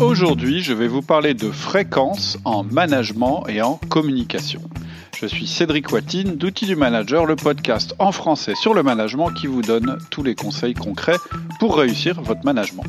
Aujourd'hui, je vais vous parler de fréquence en management et en communication. Je suis Cédric Watine d'Outils du Manager, le podcast en français sur le management qui vous donne tous les conseils concrets pour réussir votre management.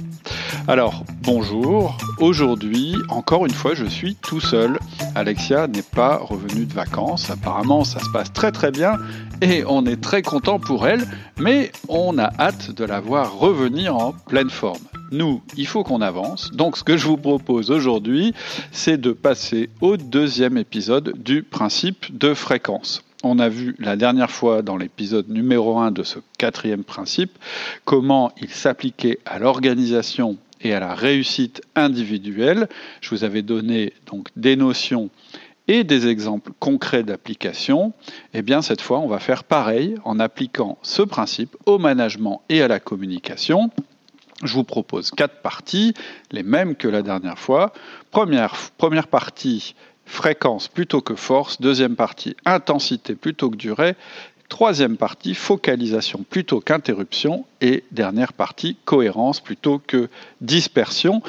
Alors, bonjour. Aujourd'hui, encore une fois, je suis tout seul. Alexia n'est pas revenue de vacances. Apparemment, ça se passe très très bien et on est très content pour elle, mais on a hâte de la voir revenir en pleine forme nous, il faut qu'on avance. Donc ce que je vous propose aujourd'hui, c'est de passer au deuxième épisode du principe de fréquence. On a vu la dernière fois dans l'épisode numéro 1 de ce quatrième principe comment il s'appliquait à l'organisation et à la réussite individuelle. Je vous avais donné donc des notions et des exemples concrets d'application, eh bien cette fois on va faire pareil en appliquant ce principe au management et à la communication. Je vous propose quatre parties, les mêmes que la dernière fois. Première, première partie, fréquence plutôt que force. Deuxième partie, intensité plutôt que durée. Troisième partie, focalisation plutôt qu'interruption. Et dernière partie, cohérence plutôt que dispersion.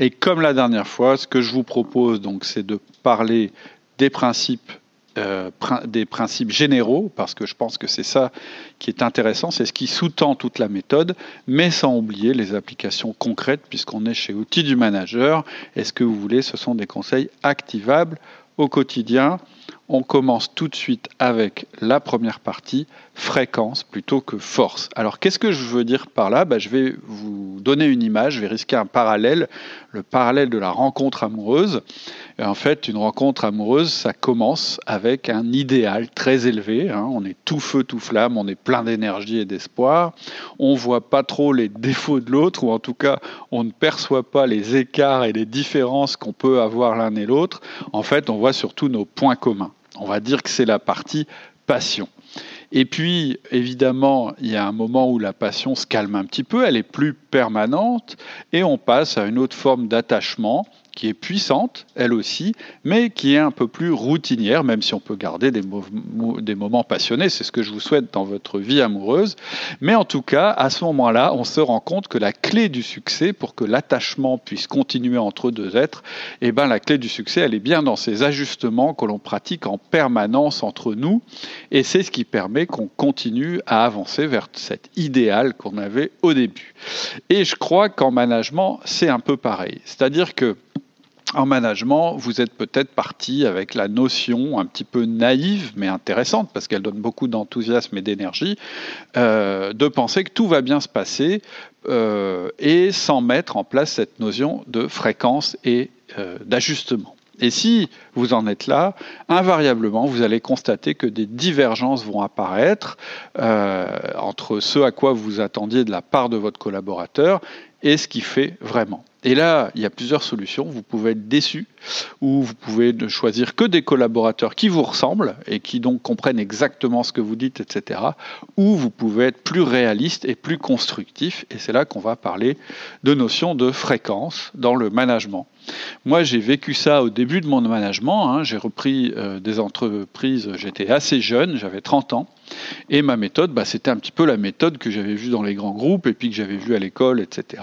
Et comme la dernière fois, ce que je vous propose, donc, c'est de parler des principes euh, des principes généraux, parce que je pense que c'est ça qui est intéressant, c'est ce qui sous-tend toute la méthode, mais sans oublier les applications concrètes, puisqu'on est chez Outils du Manager. est ce que vous voulez, ce sont des conseils activables au quotidien. On commence tout de suite avec la première partie, fréquence plutôt que force. Alors qu'est-ce que je veux dire par là? Bah, Je vais vous donner une image, je vais risquer un parallèle, le parallèle de la rencontre amoureuse. En fait, une rencontre amoureuse, ça commence avec un idéal très élevé. Hein. On est tout feu, tout flamme, on est plein d'énergie et d'espoir. On voit pas trop les défauts de l'autre, ou en tout cas, on ne perçoit pas les écarts et les différences qu'on peut avoir l'un et l'autre. En fait, on voit surtout nos points communs. On va dire que c'est la partie passion. Et puis, évidemment, il y a un moment où la passion se calme un petit peu, elle est plus permanente, et on passe à une autre forme d'attachement qui est puissante, elle aussi, mais qui est un peu plus routinière, même si on peut garder des, moments passionnés, c'est ce que je vous souhaite dans votre vie amoureuse. Mais en tout cas, à ce moment-là, on se rend compte que la clé du succès, pour que l'attachement puisse continuer entre deux êtres, eh ben, la clé du succès, elle est bien dans ces ajustements que l'on pratique en permanence entre nous, et c'est ce qui permet qu'on continue à avancer vers cet idéal qu'on avait au début. Et je crois qu'en management, c'est un peu pareil. C'est-à-dire que en management, vous êtes peut-être parti avec la notion un petit peu naïve, mais intéressante, parce qu'elle donne beaucoup d'enthousiasme et d'énergie, euh, de penser que tout va bien se passer euh, et sans mettre en place cette notion de fréquence et euh, d'ajustement. Et si vous en êtes là, invariablement, vous allez constater que des divergences vont apparaître entre ce à quoi vous attendiez de la part de votre collaborateur et ce qui fait vraiment. Et là, il y a plusieurs solutions. Vous pouvez être déçu ou vous pouvez ne choisir que des collaborateurs qui vous ressemblent et qui donc comprennent exactement ce que vous dites, etc. Ou vous pouvez être plus réaliste et plus constructif. Et c'est là qu'on va parler de notion de fréquence dans le management. Moi, j'ai vécu ça au début de mon management. Hein. J'ai repris euh, des entreprises, j'étais assez jeune, j'avais 30 ans. Et ma méthode, bah, c'était un petit peu la méthode que j'avais vue dans les grands groupes et puis que j'avais vue à l'école, etc.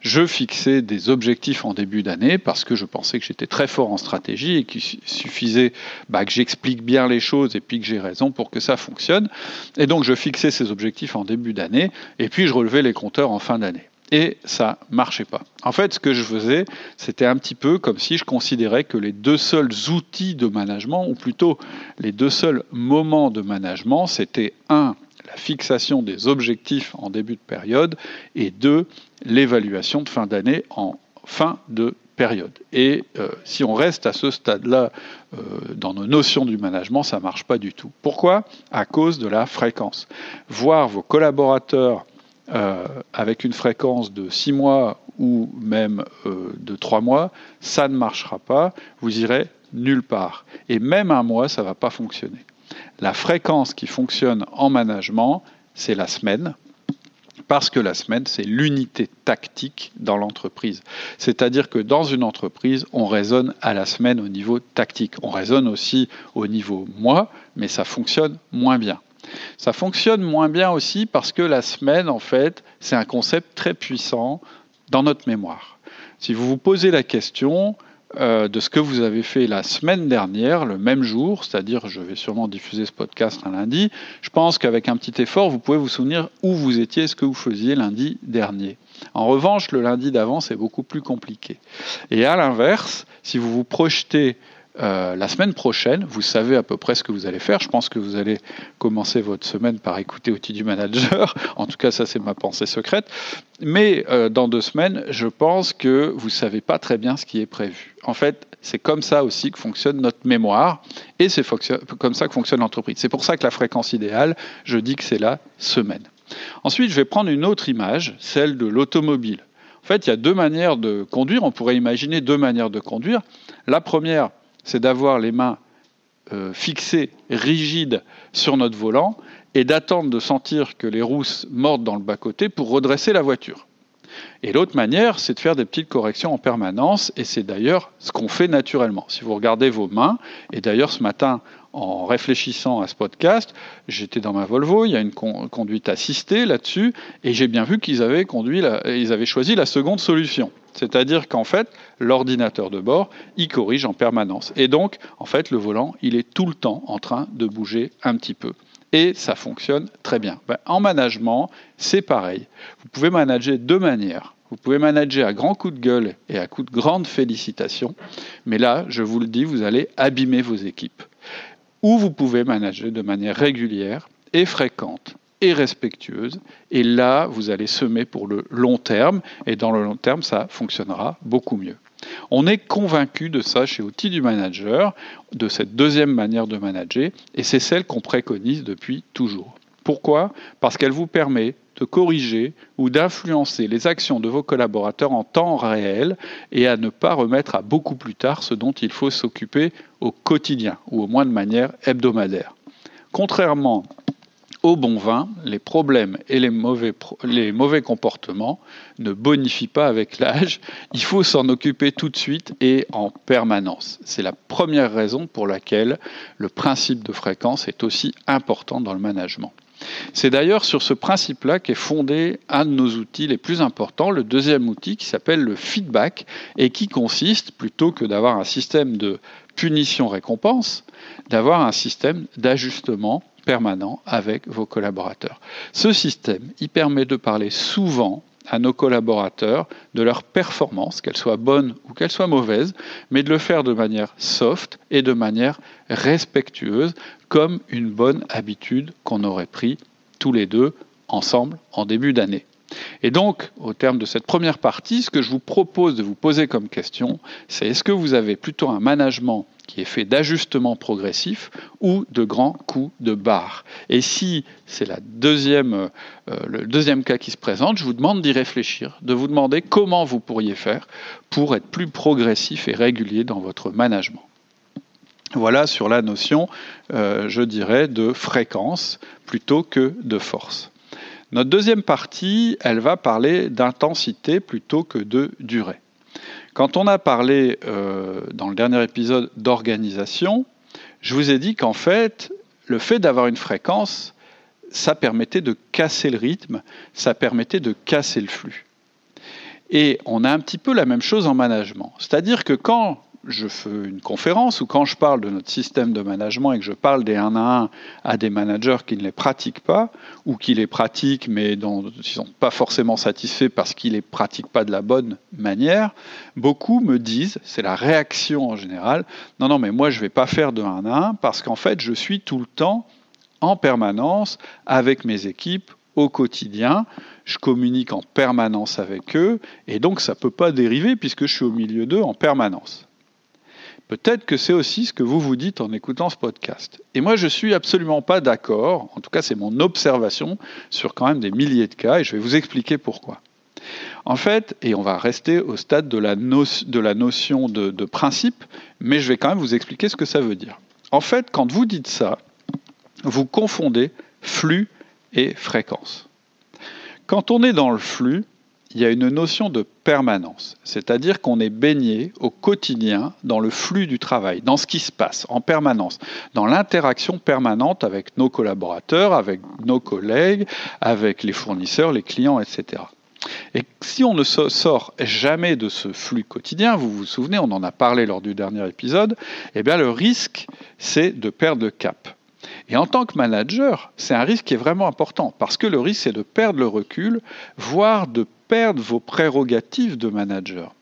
Je fixais des objectifs en début d'année parce que je pensais que j'étais très fort en stratégie et qu'il suffisait bah, que j'explique bien les choses et puis que j'ai raison pour que ça fonctionne. Et donc je fixais ces objectifs en début d'année et puis je relevais les compteurs en fin d'année et ça marchait pas. En fait, ce que je faisais, c'était un petit peu comme si je considérais que les deux seuls outils de management, ou plutôt les deux seuls moments de management, c'était un, la fixation des objectifs en début de période, et deux, l'évaluation de fin d'année en fin de période. Et euh, si on reste à ce stade-là euh, dans nos notions du management, ça ne marche pas du tout. Pourquoi? À cause de la fréquence. Voir vos collaborateurs euh, avec une fréquence de 6 mois ou même euh, de 3 mois, ça ne marchera pas, vous irez nulle part. Et même un mois, ça ne va pas fonctionner. La fréquence qui fonctionne en management, c'est la semaine, parce que la semaine, c'est l'unité tactique dans l'entreprise. C'est-à-dire que dans une entreprise, on raisonne à la semaine au niveau tactique. On raisonne aussi au niveau mois, mais ça fonctionne moins bien. Ça fonctionne moins bien aussi parce que la semaine, en fait, c'est un concept très puissant dans notre mémoire. Si vous vous posez la question, euh, de ce que vous avez fait la semaine dernière, le même jour, c'est-à-dire je vais sûrement diffuser ce podcast un lundi, je pense qu'avec un petit effort, vous pouvez vous souvenir où vous étiez, ce que vous faisiez lundi dernier. En revanche, le lundi d'avant, c'est beaucoup plus compliqué. Et à l'inverse, si vous vous projetez euh, la semaine prochaine, vous savez à peu près ce que vous allez faire. Je pense que vous allez commencer votre semaine par écouter Outils du Manager. En tout cas, ça c'est ma pensée secrète. Mais euh, dans deux semaines, je pense que vous ne savez pas très bien ce qui est prévu. En fait, c'est comme ça aussi que fonctionne notre mémoire et c'est comme ça que fonctionne l'entreprise. C'est pour ça que la fréquence idéale, je dis que c'est la semaine. Ensuite, je vais prendre une autre image, celle de l'automobile. En fait, il y a deux manières de conduire. On pourrait imaginer deux manières de conduire. La première, c'est d'avoir les mains euh, fixées, rigides sur notre volant et d'attendre de sentir que les roues mordent dans le bas-côté pour redresser la voiture. Et l'autre manière, c'est de faire des petites corrections en permanence, et c'est d'ailleurs ce qu'on fait naturellement. Si vous regardez vos mains, et d'ailleurs ce matin, en réfléchissant à ce podcast, j'étais dans ma Volvo, il y a une conduite assistée là-dessus, et j'ai bien vu qu'ils avaient, conduit ils avaient choisi la seconde solution. C'est-à-dire qu'en fait, l'ordinateur de bord, il corrige en permanence. Et donc, en fait, le volant, il est tout le temps en train de bouger un petit peu. Et ça fonctionne très bien. Ben, en management, c'est pareil. Vous pouvez manager de deux manières. Vous pouvez manager à grand coup de gueule et à coup de grande félicitation. Mais là, je vous le dis, vous allez abîmer vos équipes. Ou vous pouvez manager de manière régulière et fréquente et respectueuse. Et là, vous allez semer pour le long terme. Et dans le long terme, ça fonctionnera beaucoup mieux. On est convaincu de ça chez Outils du Manager, de cette deuxième manière de manager, et c'est celle qu'on préconise depuis toujours. Pourquoi? Parce qu'elle vous permet de corriger ou d'influencer les actions de vos collaborateurs en temps réel et à ne pas remettre à beaucoup plus tard ce dont il faut s'occuper au quotidien ou au moins de manière hebdomadaire. Contrairement au bon vin, les problèmes et les mauvais, les mauvais comportements ne bonifient pas avec l'âge. Il faut s'en occuper tout de suite et en permanence. C'est la première raison pour laquelle le principe de fréquence est aussi important dans le management. C'est d'ailleurs sur ce principe-là qu'est fondé un de nos outils les plus importants, le deuxième outil qui s'appelle le feedback et qui consiste, plutôt que d'avoir un système de punition-récompense, d'avoir un système d'ajustement permanent avec vos collaborateurs. Ce système, il permet de parler souvent à nos collaborateurs de leur performance, qu'elle soit bonne ou qu'elle soit mauvaise, mais de le faire de manière soft et de manière respectueuse, comme une bonne habitude qu'on aurait pris tous les deux ensemble en début d'année. Et donc, au terme de cette première partie, ce que je vous propose de vous poser comme question, c'est est-ce que vous avez plutôt un management qui est fait d'ajustements progressifs ou de grands coups de barre? Et si c'est euh, le deuxième cas qui se présente, je vous demande d'y réfléchir, de vous demander comment vous pourriez faire pour être plus progressif et régulier dans votre management. Voilà sur la notion, euh, je dirais, de fréquence plutôt que de force. Notre deuxième partie, elle va parler d'intensité plutôt que de durée. Quand on a parlé euh, dans le dernier épisode d'organisation, je vous ai dit qu'en fait, le fait d'avoir une fréquence, ça permettait de casser le rythme, ça permettait de casser le flux. Et on a un petit peu la même chose en management. C'est-à-dire que quand je fais une conférence ou quand je parle de notre système de management et que je parle des 1 à 1 à des managers qui ne les pratiquent pas ou qui les pratiquent mais dont ils ne sont pas forcément satisfaits parce qu'ils ne les pratiquent pas de la bonne manière, beaucoup me disent, c'est la réaction en général, non, non, mais moi je ne vais pas faire de 1 à 1 parce qu'en fait je suis tout le temps en permanence avec mes équipes au quotidien, je communique en permanence avec eux, et donc ça ne peut pas dériver puisque je suis au milieu d'eux en permanence. Peut-être que c'est aussi ce que vous vous dites en écoutant ce podcast. Et moi, je suis absolument pas d'accord, en tout cas c'est mon observation sur quand même des milliers de cas, et je vais vous expliquer pourquoi. En fait, et on va rester au stade de la, notion de principe, mais je vais quand même vous expliquer ce que ça veut dire. En fait, quand vous dites ça, vous confondez flux et fréquence. Quand on est dans le flux, il y a une notion de permanence, c'est-à-dire qu'on est baigné au quotidien dans le flux du travail, dans ce qui se passe en permanence, dans l'interaction permanente avec nos collaborateurs, avec nos collègues, avec les fournisseurs, les clients, etc. Et si on ne sort jamais de ce flux quotidien, vous vous souvenez, on en a parlé lors du dernier épisode, eh bien le risque, c'est de perdre cap. Et en tant que manager, c'est un risque qui est vraiment important, parce que le risque, c'est de perdre le recul, voire de perdre vos prérogatives de manager.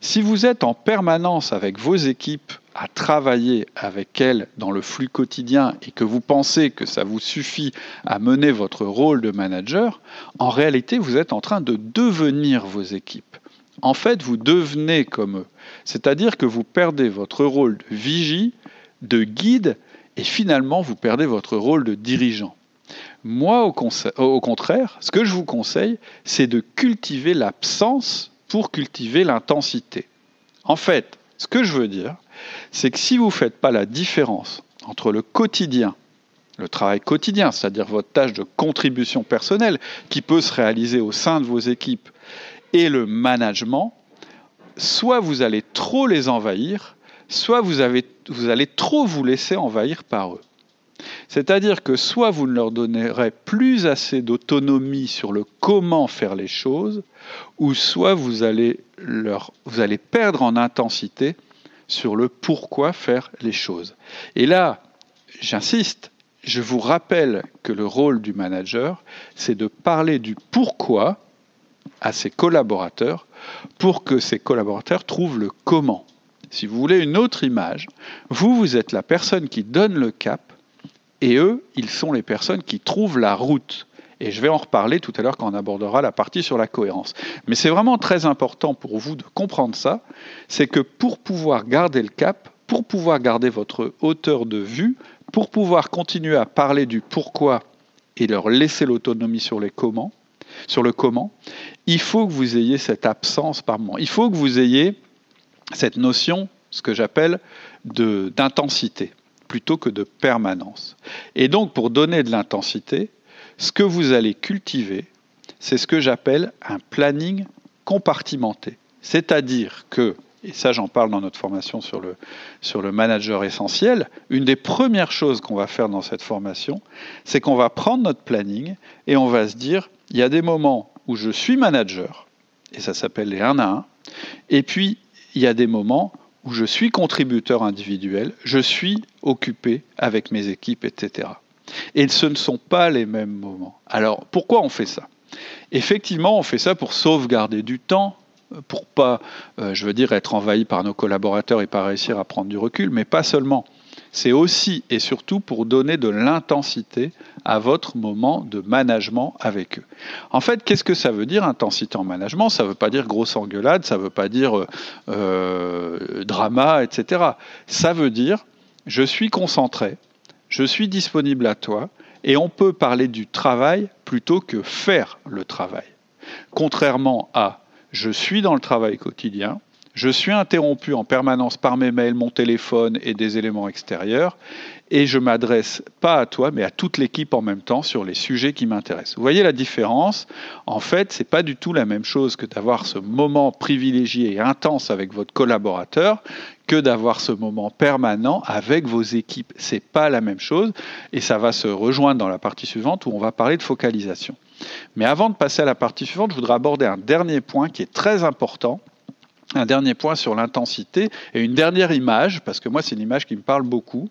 Si vous êtes en permanence avec vos équipes à travailler avec elles dans le flux quotidien et que vous pensez que ça vous suffit à mener votre rôle de manager, en réalité, vous êtes en train de devenir vos équipes. En fait, vous devenez comme eux. C'est-à-dire que vous perdez votre rôle de vigie, de guide, et finalement, vous perdez votre rôle de dirigeant. Moi, au, contraire, ce que je vous conseille, c'est de cultiver l'absence pour cultiver l'intensité. En fait, ce que je veux dire, c'est que si vous ne faites pas la différence entre le quotidien, le travail quotidien, c'est-à-dire votre tâche de contribution personnelle qui peut se réaliser au sein de vos équipes, et le management, soit vous allez trop les envahir, soit vous, allez trop vous laisser envahir par eux. C'est-à-dire que soit vous ne leur donnerez plus assez d'autonomie sur le comment faire les choses, ou soit vous allez, vous allez perdre en intensité sur le pourquoi faire les choses. Et là, j'insiste, je vous rappelle que le rôle du manager, c'est de parler du pourquoi à ses collaborateurs pour que ces collaborateurs trouvent le comment. Si vous voulez une autre image, vous, vous êtes la personne qui donne le cap et eux, ils sont les personnes qui trouvent la route. Et je vais en reparler tout à l'heure quand on abordera la partie sur la cohérence. Mais c'est vraiment très important pour vous de comprendre ça, c'est que pour pouvoir garder le cap, pour pouvoir garder votre hauteur de vue, pour pouvoir continuer à parler du pourquoi et leur laisser l'autonomie sur les comment, sur le comment, il faut que vous ayez cette absence par moment. Il faut que vous ayez cette notion, ce que j'appelle d'intensité plutôt que de permanence. Et donc, pour donner de l'intensité, ce que vous allez cultiver, c'est ce que j'appelle un planning compartimenté. C'est-à-dire que, et ça j'en parle dans notre formation sur le, sur le manager essentiel, une des premières choses qu'on va faire dans cette formation, c'est qu'on va prendre notre planning et on va se dire, il y a des moments où je suis manager, et ça s'appelle les 1 à 1, et puis il y a des moments où je suis contributeur individuel, je suis occupé avec mes équipes, etc. Et ce ne sont pas les mêmes moments. Alors pourquoi on fait ça? Effectivement, on fait ça pour sauvegarder du temps, pour pas, euh, je veux dire, être envahi par nos collaborateurs et pas réussir à prendre du recul, mais pas seulement c'est aussi et surtout pour donner de l'intensité à votre moment de management avec eux. En fait, qu'est-ce que ça veut dire intensité en management? Ça ne veut pas dire grosse engueulade, ça ne veut pas dire euh, euh, drama, etc. Ça veut dire je suis concentré, je suis disponible à toi, et on peut parler du travail plutôt que faire le travail. Contrairement à je suis dans le travail quotidien, je suis interrompu en permanence par mes mails, mon téléphone et des éléments extérieurs, et je m'adresse pas à toi, mais à toute l'équipe en même temps sur les sujets qui m'intéressent. Vous voyez la différence? En fait, c'est pas du tout la même chose que d'avoir ce moment privilégié et intense avec votre collaborateur que d'avoir ce moment permanent avec vos équipes. C'est pas la même chose, et ça va se rejoindre dans la partie suivante où on va parler de focalisation. Mais avant de passer à la partie suivante, je voudrais aborder un dernier point qui est très important un dernier point sur l'intensité et une dernière image, parce que moi c'est une image qui me parle beaucoup,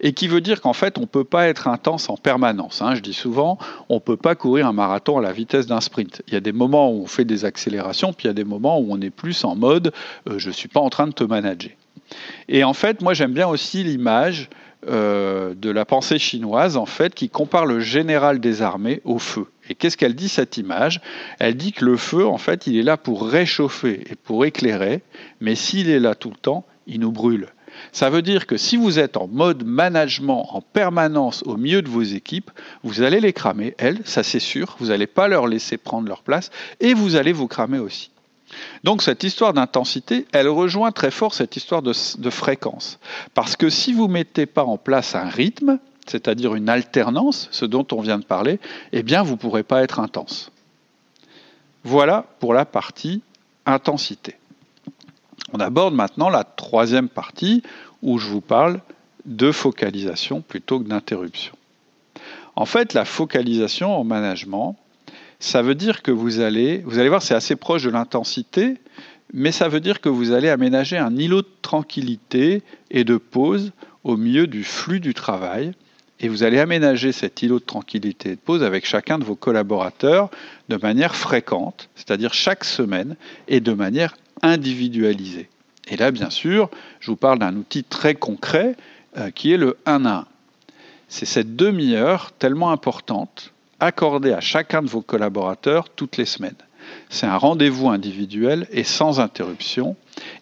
et qui veut dire qu'en fait on ne peut pas être intense en permanence. Hein. Je dis souvent, on ne peut pas courir un marathon à la vitesse d'un sprint. Il y a des moments où on fait des accélérations, puis il y a des moments où on est plus en mode euh, je ne suis pas en train de te manager. Et en fait, moi j'aime bien aussi l'image euh, de la pensée chinoise, en fait, qui compare le général des armées au feu. Et qu'est-ce qu'elle dit cette image? Elle dit que le feu, en fait, il est là pour réchauffer et pour éclairer, mais s'il est là tout le temps, il nous brûle. Ça veut dire que si vous êtes en mode management en permanence au milieu de vos équipes, vous allez les cramer, elles, ça c'est sûr, vous n'allez pas leur laisser prendre leur place, et vous allez vous cramer aussi. Donc cette histoire d'intensité, elle rejoint très fort cette histoire de, fréquence. Parce que si vous ne mettez pas en place un rythme, c'est-à-dire une alternance, ce dont on vient de parler, eh bien vous ne pourrez pas être intense. Voilà pour la partie intensité. On aborde maintenant la troisième partie où je vous parle de focalisation plutôt que d'interruption. En fait, la focalisation en management, ça veut dire que vous allez, vous allez voir, c'est assez proche de l'intensité, mais ça veut dire que vous allez aménager un îlot de tranquillité et de pause au milieu du flux du travail. Et vous allez aménager cet îlot de tranquillité et de pause avec chacun de vos collaborateurs de manière fréquente, c'est-à-dire chaque semaine et de manière individualisée. Et là, bien sûr, je vous parle d'un outil très concret euh, qui est le 1 à 1. C'est cette demi-heure tellement importante accordée à chacun de vos collaborateurs toutes les semaines. C'est un rendez-vous individuel et sans interruption,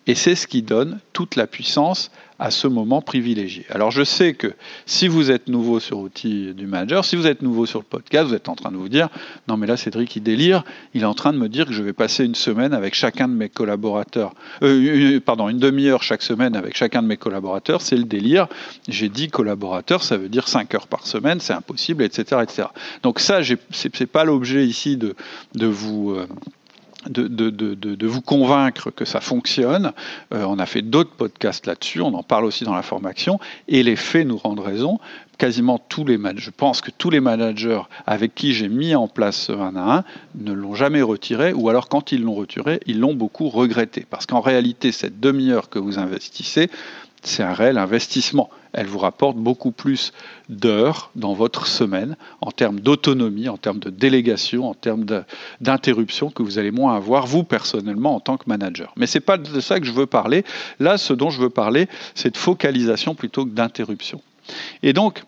et c'est ce qui donne toute la puissance à ce moment privilégié. Alors je sais que si vous êtes nouveau sur Outils du Manager, si vous êtes nouveau sur le podcast, vous êtes en train de vous dire, non mais là Cédric il délire, il est en train de me dire que je vais passer une semaine avec chacun de mes collaborateurs, euh, pardon, une demi-heure chaque semaine avec chacun de mes collaborateurs, c'est le délire. J'ai dit collaborateurs, ça veut dire 5 heures par semaine, c'est impossible, etc., etc. Donc ça, c'est pas l'objet ici de, de vous... Euh, de, de, de, de, vous convaincre que ça fonctionne. Euh, on a fait d'autres podcasts là-dessus, on en parle aussi dans la formation, et les faits nous rendent raison. Quasiment tous les je pense que tous les managers avec qui j'ai mis en place ce 1 à 1 ne l'ont jamais retiré, ou alors quand ils l'ont retiré, ils l'ont beaucoup regretté. Parce qu'en réalité, cette demi-heure que vous investissez, c'est un réel investissement. Elle vous rapporte beaucoup plus d'heures dans votre semaine en termes d'autonomie, en termes de délégation, en termes d'interruption que vous allez moins avoir, vous personnellement, en tant que manager. Mais ce n'est pas de ça que je veux parler. Là, ce dont je veux parler, c'est de focalisation plutôt que d'interruption. Et donc,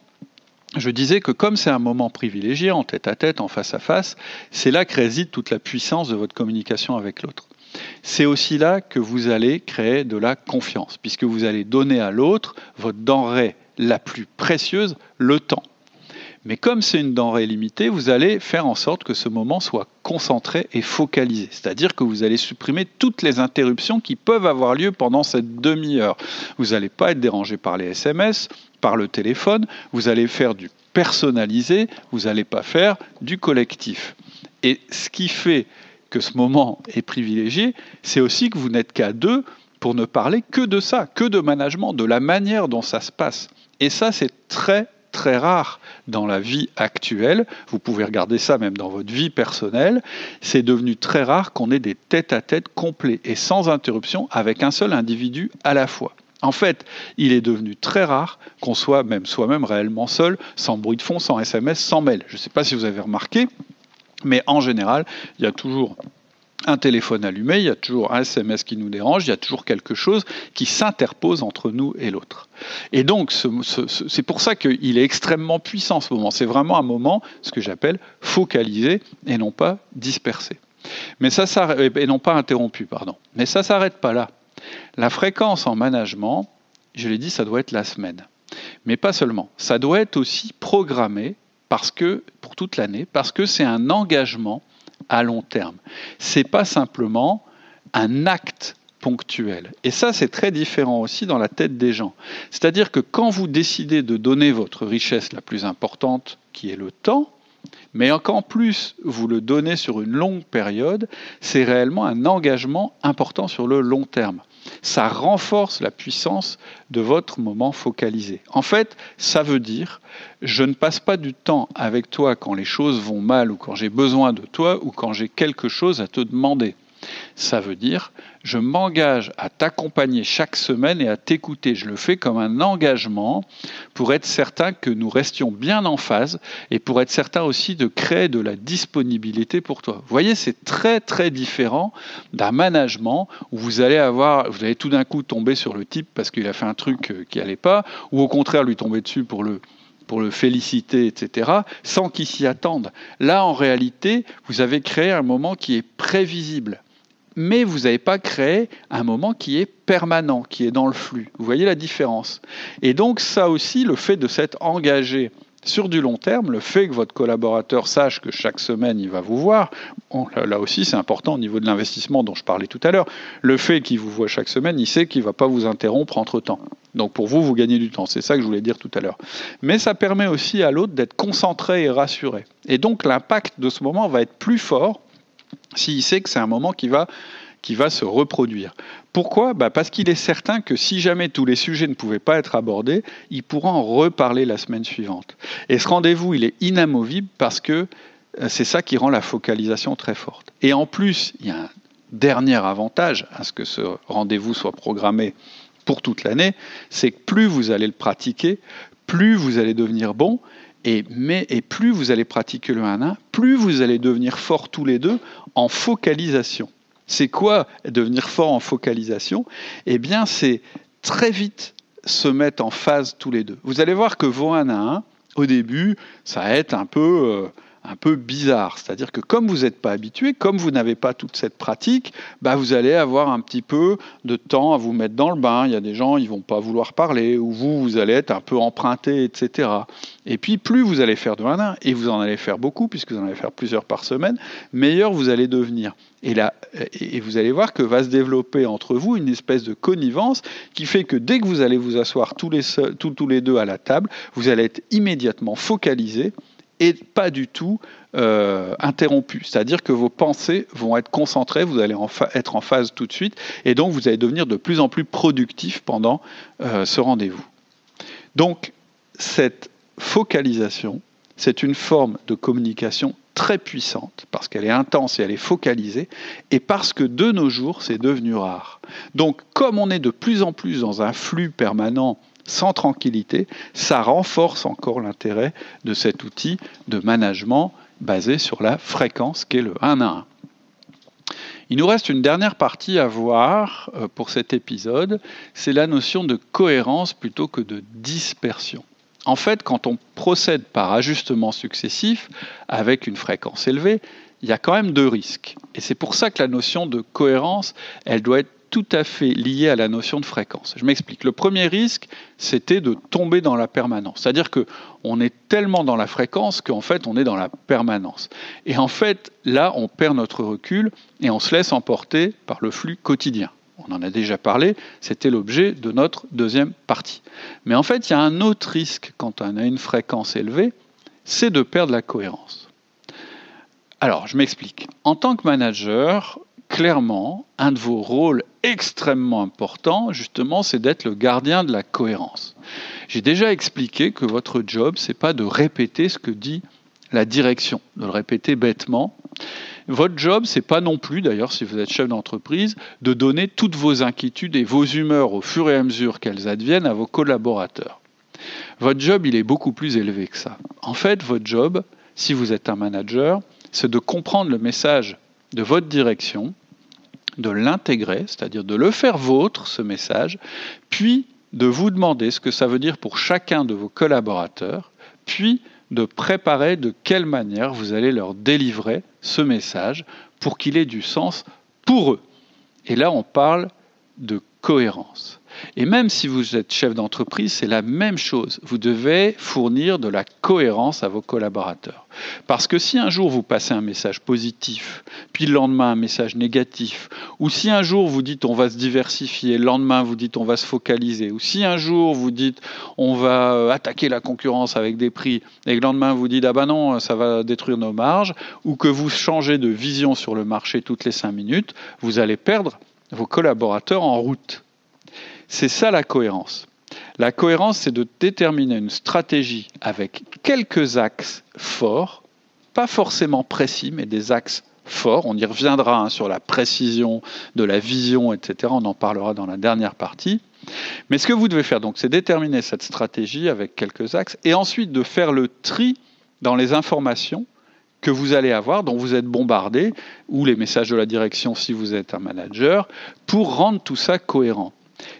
je disais que comme c'est un moment privilégié, en tête à tête, en face à face, c'est là que réside toute la puissance de votre communication avec l'autre c'est aussi là que vous allez créer de la confiance, puisque vous allez donner à l'autre votre denrée la plus précieuse, le temps. Mais comme c'est une denrée limitée, vous allez faire en sorte que ce moment soit concentré et focalisé. C'est-à-dire que vous allez supprimer toutes les interruptions qui peuvent avoir lieu pendant cette demi-heure. Vous n'allez pas être dérangé par les SMS, par le téléphone, vous allez faire du personnalisé, vous n'allez pas faire du collectif. Et ce qui fait que ce moment est privilégié, c'est aussi que vous n'êtes qu'à deux pour ne parler que de ça, que de management, de la manière dont ça se passe. Et ça, c'est très très rare dans la vie actuelle. Vous pouvez regarder ça même dans votre vie personnelle. C'est devenu très rare qu'on ait des tête-à-tête complets et sans interruption avec un seul individu à la fois. En fait, il est devenu très rare qu'on soit même soi-même réellement seul, sans bruit de fond, sans SMS, sans mail. Je ne sais pas si vous avez remarqué, mais en général, il y a toujours un téléphone allumé, il y a toujours un SMS qui nous dérange, il y a toujours quelque chose qui s'interpose entre nous et l'autre. Et donc, c'est pour ça qu'il est extrêmement puissant ce moment. C'est vraiment un moment, ce que j'appelle focalisé et non pas dispersé. Mais ça, et non pas interrompu, pardon. Mais ça s'arrête pas là. La fréquence en management, je l'ai dit, ça doit être la semaine. Mais pas seulement. Ça doit être aussi programmé parce que toute l'année, parce que c'est un engagement à long terme. C'est pas simplement un acte ponctuel. Et ça, c'est très différent aussi dans la tête des gens. C'est-à-dire que quand vous décidez de donner votre richesse la plus importante, qui est le temps, mais qu'en plus vous le donnez sur une longue période, c'est réellement un engagement important sur le long terme ça renforce la puissance de votre moment focalisé. En fait, ça veut dire, je ne passe pas du temps avec toi quand les choses vont mal ou quand j'ai besoin de toi ou quand j'ai quelque chose à te demander. Ça veut dire, je m'engage à t'accompagner chaque semaine et à t'écouter. Je le fais comme un engagement pour être certain que nous restions bien en phase et pour être certain aussi de créer de la disponibilité pour toi. Vous voyez, c'est très très différent d'un management où vous allez avoir, vous allez tout d'un coup tomber sur le type parce qu'il a fait un truc euh, qui n'allait pas, ou au contraire lui tomber dessus pour le pour le féliciter, etc., sans qu'il s'y attende. Là, en réalité, vous avez créé un moment qui est prévisible mais vous n'avez pas créé un moment qui est permanent, qui est dans le flux. Vous voyez la différence Et donc ça aussi, le fait de s'être engagé sur du long terme, le fait que votre collaborateur sache que chaque semaine il va vous voir, là, aussi c'est important au niveau de l'investissement dont je parlais tout à l'heure, le fait qu'il vous voit chaque semaine, il sait qu'il ne va pas vous interrompre entre-temps. Donc pour vous, vous gagnez du temps, c'est ça que je voulais dire tout à l'heure. Mais ça permet aussi à l'autre d'être concentré et rassuré. Et donc l'impact de ce moment va être plus fort s'il sait que c'est un moment qui va, qui va se reproduire. Pourquoi? Bah Parce qu'il est certain que si jamais tous les sujets ne pouvaient pas être abordés, il pourra en reparler la semaine suivante. Et ce rendez-vous, il est inamovible parce que c'est ça qui rend la focalisation très forte. Et en plus, il y a un dernier avantage à ce que ce rendez-vous soit programmé pour toute l'année, c'est que plus vous allez le pratiquer, plus vous allez devenir bon, et, mais, et plus vous allez pratiquer le 1-1, plus vous allez devenir fort tous les deux en focalisation. C'est quoi devenir fort en focalisation? Eh bien, c'est très vite se mettre en phase tous les deux. Vous allez voir que vos 1 à 1, au début, ça va être un peu... Euh, un peu bizarre. C'est-à-dire que comme vous n'êtes pas habitué, comme vous n'avez pas toute cette pratique, bah vous allez avoir un petit peu de temps à vous mettre dans le bain. Il y a des gens, ils vont pas vouloir parler, ou vous, vous allez être un peu emprunté, etc. Et puis plus vous allez faire de 1 1, et vous en allez faire beaucoup, puisque vous en allez faire plusieurs par semaine, meilleur vous allez devenir. Et, là, et vous allez voir que va se développer entre vous une espèce de connivence qui fait que dès que vous allez vous asseoir tous les, tous, tous les deux à la table, vous allez être immédiatement focalisé et pas du tout euh, interrompu. C'est-à-dire que vos pensées vont être concentrées, vous allez être en phase tout de suite, et donc vous allez devenir de plus en plus productif pendant euh, ce rendez-vous. Donc, cette focalisation, c'est une forme de communication très puissante, parce qu'elle est intense et elle est focalisée, et parce que de nos jours, c'est devenu rare. Donc, comme on est de plus en plus dans un flux permanent sans tranquillité, ça renforce encore l'intérêt de cet outil de management basé sur la fréquence qui est le 1 à 1. Il nous reste une dernière partie à voir euh, pour cet épisode, c'est la notion de cohérence plutôt que de dispersion. En fait, quand on procède par ajustement successif avec une fréquence élevée, il y a quand même deux risques. Et c'est pour ça que la notion de cohérence, elle doit être tout à fait lié à la notion de fréquence. Je m'explique. Le premier risque, c'était de tomber dans la permanence. C'est-à-dire que on est tellement dans la fréquence qu'en fait, on est dans la permanence. Et en fait, là, on perd notre recul et on se laisse emporter par le flux quotidien. On en a déjà parlé, c'était l'objet de notre deuxième partie. Mais en fait, il y a un autre risque quand on a une fréquence élevée, c'est de perdre la cohérence. Alors, je m'explique. En tant que manager, clairement, un de vos rôles extrêmement importants, justement, c'est d'être le gardien de la cohérence. J'ai déjà expliqué que votre job, c'est pas de répéter ce que dit la direction, de le répéter bêtement. Votre job, c'est pas non plus, d'ailleurs, si vous êtes chef d'entreprise, de donner toutes vos inquiétudes et vos humeurs au fur et à mesure qu'elles adviennent à vos collaborateurs. Votre job, il est beaucoup plus élevé que ça. En fait, votre job, si vous êtes un manager, c'est de comprendre le message de votre direction de l'intégrer, c'est-à-dire de le faire vôtre, ce message, puis de vous demander ce que ça veut dire pour chacun de vos collaborateurs, puis de préparer de quelle manière vous allez leur délivrer ce message pour qu'il ait du sens pour eux. Et là, on parle de cohérence. Et même si vous êtes chef d'entreprise, c'est la même chose. Vous devez fournir de la cohérence à vos collaborateurs. Parce que si un jour vous passez un message positif, puis le lendemain un message négatif, ou si un jour vous dites on va se diversifier, le lendemain vous dites on va se focaliser, ou si un jour vous dites on va euh, attaquer la concurrence avec des prix, et le lendemain vous dites ah ben non, ça va détruire nos marges, ou que vous changez de vision sur le marché toutes les cinq minutes, vous allez perdre vos collaborateurs en route. C'est ça la cohérence. La cohérence, c'est de déterminer une stratégie avec quelques axes forts, pas forcément précis, mais des axes forts. On y reviendra hein, sur la précision de la vision, etc. On en parlera dans la dernière partie. Mais ce que vous devez faire, donc, c'est déterminer cette stratégie avec quelques axes et ensuite de faire le tri dans les informations que vous allez avoir, dont vous êtes bombardé, ou les messages de la direction si vous êtes un manager, pour rendre tout ça cohérent.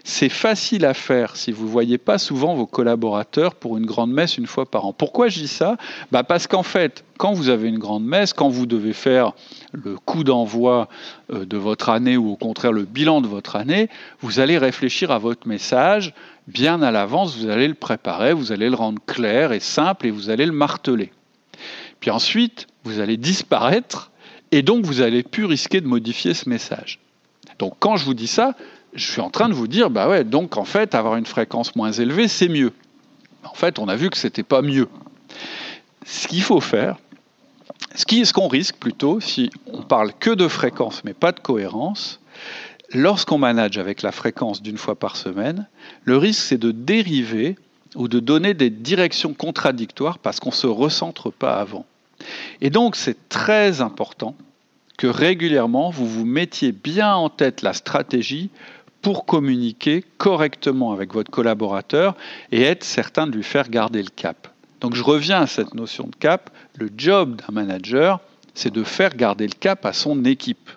C'est facile à faire si vous ne voyez pas souvent vos collaborateurs pour une grande messe une fois par an. Pourquoi je dis ça? Bah Parce qu'en fait, quand vous avez une grande messe, quand vous devez faire le coup d'envoi euh, de votre année ou au contraire le bilan de votre année, vous allez réfléchir à votre message bien à l'avance, vous allez le préparer, vous allez le rendre clair et simple et vous allez le marteler. Puis ensuite, vous allez disparaître et donc vous allez plus risquer de modifier ce message. Donc quand je vous dis ça, je suis en train de vous dire, bah ouais, donc en fait, avoir une fréquence moins élevée, c'est mieux. En fait, on a vu que c'était pas mieux. Ce qu'il faut faire, ce qu'on risque plutôt, si on parle que de fréquence mais pas de cohérence, lorsqu'on manage avec la fréquence d'une fois par semaine, le risque c'est de dériver ou de donner des directions contradictoires parce qu'on ne se recentre pas avant. Et donc c'est très important que régulièrement vous vous mettiez bien en tête la stratégie pour communiquer correctement avec votre collaborateur et être certain de lui faire garder le cap. Donc je reviens à cette notion de cap. Le job d'un manager, c'est de faire garder le cap à son équipe.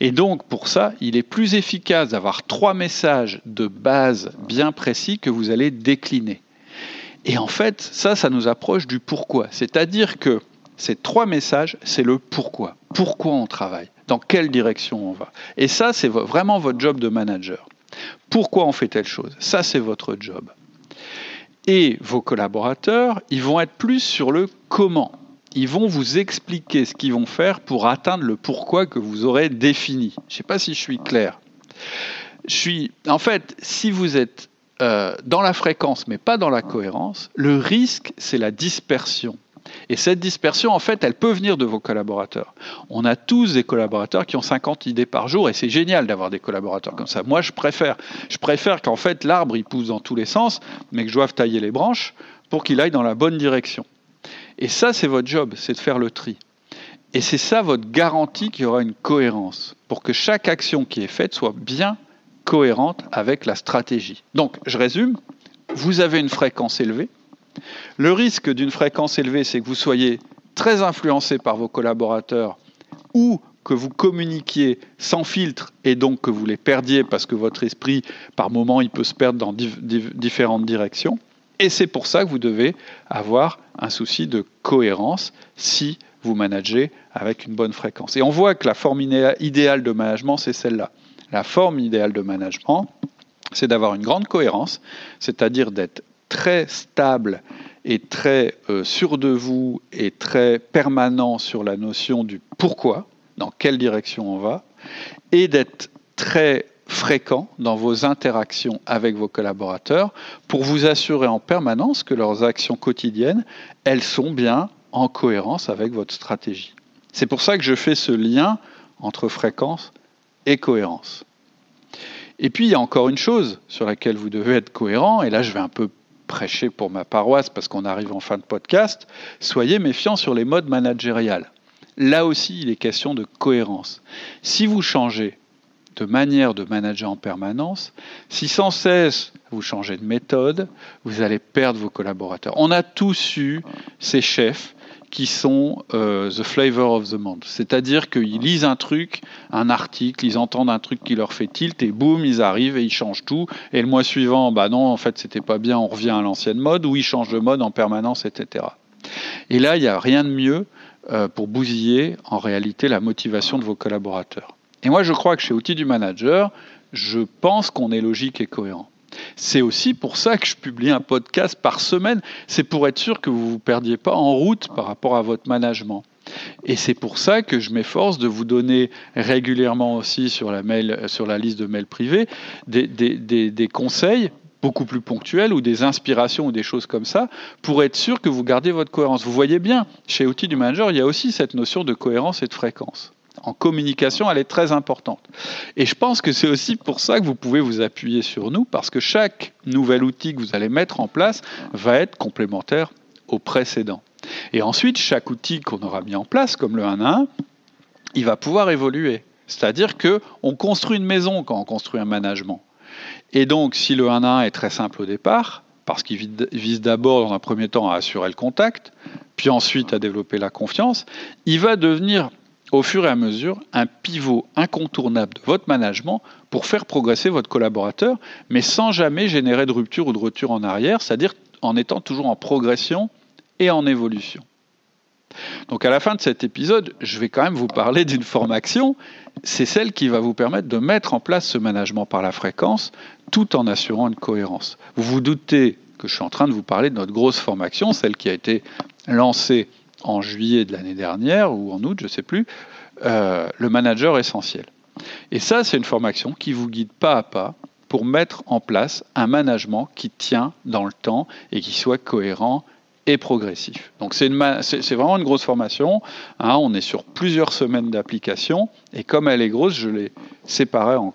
Et donc pour ça, il est plus efficace d'avoir trois messages de base bien précis que vous allez décliner. Et en fait, ça, ça nous approche du pourquoi. C'est-à-dire que ces trois messages, c'est le pourquoi. Pourquoi on travaille? Dans quelle direction on va Et ça, c'est vraiment votre job de manager. Pourquoi on fait telle chose? Ça, c'est votre job. Et vos collaborateurs, ils vont être plus sur le comment. Ils vont vous expliquer ce qu'ils vont faire pour atteindre le pourquoi que vous aurez défini. Je ne sais pas si je suis clair. Je suis, en fait, si vous êtes euh, dans la fréquence mais pas dans la cohérence, le risque, c'est la dispersion. Et cette dispersion, en fait, elle peut venir de vos collaborateurs. On a tous des collaborateurs qui ont 50 idées par jour et c'est génial d'avoir des collaborateurs comme ça. Moi, je préfère. Je préfère qu'en fait, l'arbre, il pousse dans tous les sens, mais que je doive tailler les branches pour qu'il aille dans la bonne direction. Et ça, c'est votre job, c'est de faire le tri. Et c'est ça votre garantie qu'il y aura une cohérence, pour que chaque action qui est faite soit bien cohérente avec la stratégie. Donc, je résume, vous avez une fréquence élevée, le risque d'une fréquence élevée, c'est que vous soyez très influencé par vos collaborateurs ou que vous communiquiez sans filtre et donc que vous les perdiez parce que votre esprit, par moment, il peut se perdre dans différentes directions. Et c'est pour ça que vous devez avoir un souci de cohérence si vous managez avec une bonne fréquence. Et on voit que la forme idéale de management, c'est celle-là. La forme idéale de management, c'est d'avoir une grande cohérence, c'est-à-dire d'être très stable et très euh, sûr de vous et très permanent sur la notion du pourquoi, dans quelle direction on va, et d'être très fréquent dans vos interactions avec vos collaborateurs pour vous assurer en permanence que leurs actions quotidiennes, elles sont bien en cohérence avec votre stratégie. C'est pour ça que je fais ce lien entre fréquence et cohérence. Et puis il y a encore une chose sur laquelle vous devez être cohérent, et là je vais un peu prêcher pour ma paroisse parce qu'on arrive en fin de podcast, soyez méfiants sur les modes managériales. Là aussi, il est question de cohérence. Si vous changez de manière de manager en permanence, si sans cesse vous changez de méthode, vous allez perdre vos collaborateurs. On a tous eu ces chefs qui sont euh, the flavor of the month. C'est-à-dire qu'ils lisent un truc, un article, ils entendent un truc qui leur fait tilt et boum, ils arrivent et ils changent tout. Et le mois suivant, bah non, en fait, c'était pas bien, on revient à l'ancienne mode ou ils changent de mode en permanence, etc. Et là, il n'y a rien de mieux euh, pour bousiller en réalité la motivation de vos collaborateurs. Et moi, je crois que chez Outils du Manager, je pense qu'on est logique et cohérent. C'est aussi pour ça que je publie un podcast par semaine. C'est pour être sûr que vous ne vous perdiez pas en route par rapport à votre management. Et c'est pour ça que je m'efforce de vous donner régulièrement aussi sur la, la liste de mails privés des, des conseils beaucoup plus ponctuels ou des inspirations ou des choses comme ça pour être sûr que vous gardez votre cohérence. Vous voyez bien, chez Outils du Manager, il y a aussi cette notion de cohérence et de fréquence en communication, elle est très importante. Et je pense que c'est aussi pour ça que vous pouvez vous appuyer sur nous, parce que chaque nouvel outil que vous allez mettre en place va être complémentaire au précédent. Et ensuite, chaque outil qu'on aura mis en place, comme le 1 à 1, il va pouvoir évoluer. C'est-à-dire qu'on construit une maison quand on construit un management. Et donc, si le 1 à 1 est très simple au départ, parce qu'il vise d'abord, dans un premier temps, à assurer le contact, puis ensuite à développer la confiance, il va devenir au fur et à mesure un pivot incontournable de votre management pour faire progresser votre collaborateur, mais sans jamais générer de rupture ou de retour en arrière, c'est-à-dire en étant toujours en progression et en évolution. Donc à la fin de cet épisode, je vais quand même vous parler d'une formation. C'est celle qui va vous permettre de mettre en place ce management par la fréquence tout en assurant une cohérence. Vous vous doutez que je suis en train de vous parler de notre grosse formation, celle qui a été lancée en juillet de l'année dernière ou en août, je ne sais plus, euh, le manager essentiel. Et ça, c'est une formation qui vous guide pas à pas pour mettre en place un management qui tient dans le temps et qui soit cohérent et progressif. Donc c'est vraiment une grosse formation. Hein. on est sur plusieurs semaines d'application et comme elle est grosse, je l'ai séparée en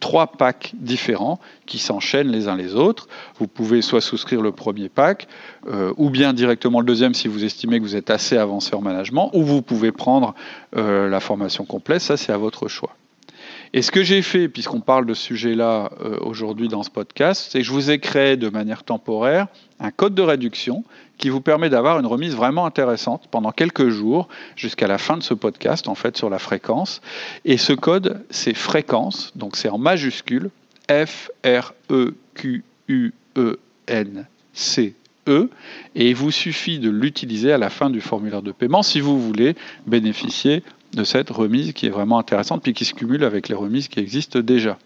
trois packs différents qui s'enchaînent les uns les autres. Vous pouvez soit souscrire le premier pack, euh, ou bien directement le deuxième si vous estimez que vous êtes assez avancé en management, ou vous pouvez prendre euh, la formation complète, ça c'est à votre choix. Et ce que j'ai fait, puisqu'on parle de ce sujet-là euh, aujourd'hui dans ce podcast, c'est que je vous ai créé de manière temporaire un code de réduction qui vous permet d'avoir une remise vraiment intéressante pendant quelques jours jusqu'à la fin de ce podcast, en fait, sur la fréquence. Et ce code, c'est fréquence, donc c'est en majuscule, F-R-E-Q-U-E-N-C. E, et il vous suffit de l'utiliser à la fin du formulaire de paiement si vous voulez bénéficier de cette remise qui est vraiment intéressante puis qui se cumule avec les remises qui existent déjà.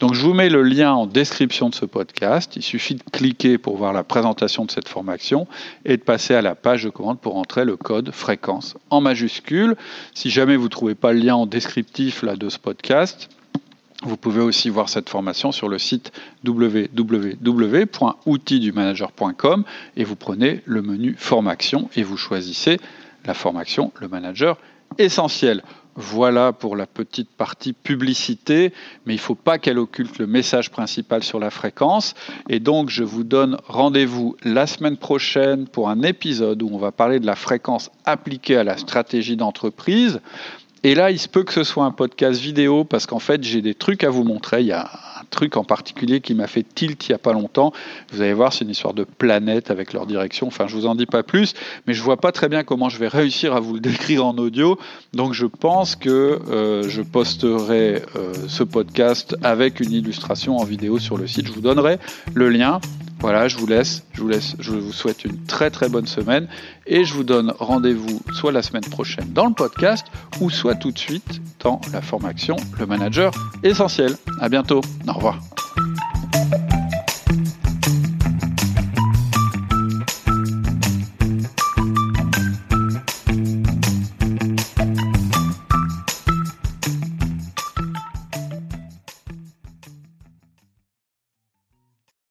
Donc je vous mets le lien en description de ce podcast. Il suffit de cliquer pour voir la présentation de cette formation et de passer à la page de commande pour entrer le code fréquence en majuscule. Si jamais vous ne trouvez pas le lien en descriptif là, de ce podcast, vous pouvez aussi voir cette formation sur le site www.outildumanager.com et vous prenez le menu formation et vous choisissez la formation, le manager essentiel. Voilà pour la petite partie publicité, mais il ne faut pas qu'elle occulte le message principal sur la fréquence. Et donc, je vous donne rendez-vous la semaine prochaine pour un épisode où on va parler de la fréquence appliquée à la stratégie d'entreprise. Et là, il se peut que ce soit un podcast vidéo parce qu'en fait, j'ai des trucs à vous montrer. Il y a un truc en particulier qui m'a fait tilt il n'y a pas longtemps. Vous allez voir, c'est une histoire de planète avec leur direction. Enfin, je vous en dis pas plus, mais je vois pas très bien comment je vais réussir à vous le décrire en audio. Donc, je pense que euh, je posterai euh, ce podcast avec une illustration en vidéo sur le site. Je vous donnerai le lien. Voilà, je vous laisse, je vous laisse, je vous souhaite une très très bonne semaine et je vous donne rendez-vous soit la semaine prochaine dans le podcast ou soit tout de suite dans la formation Le Manager Essentiel. À bientôt. Au revoir.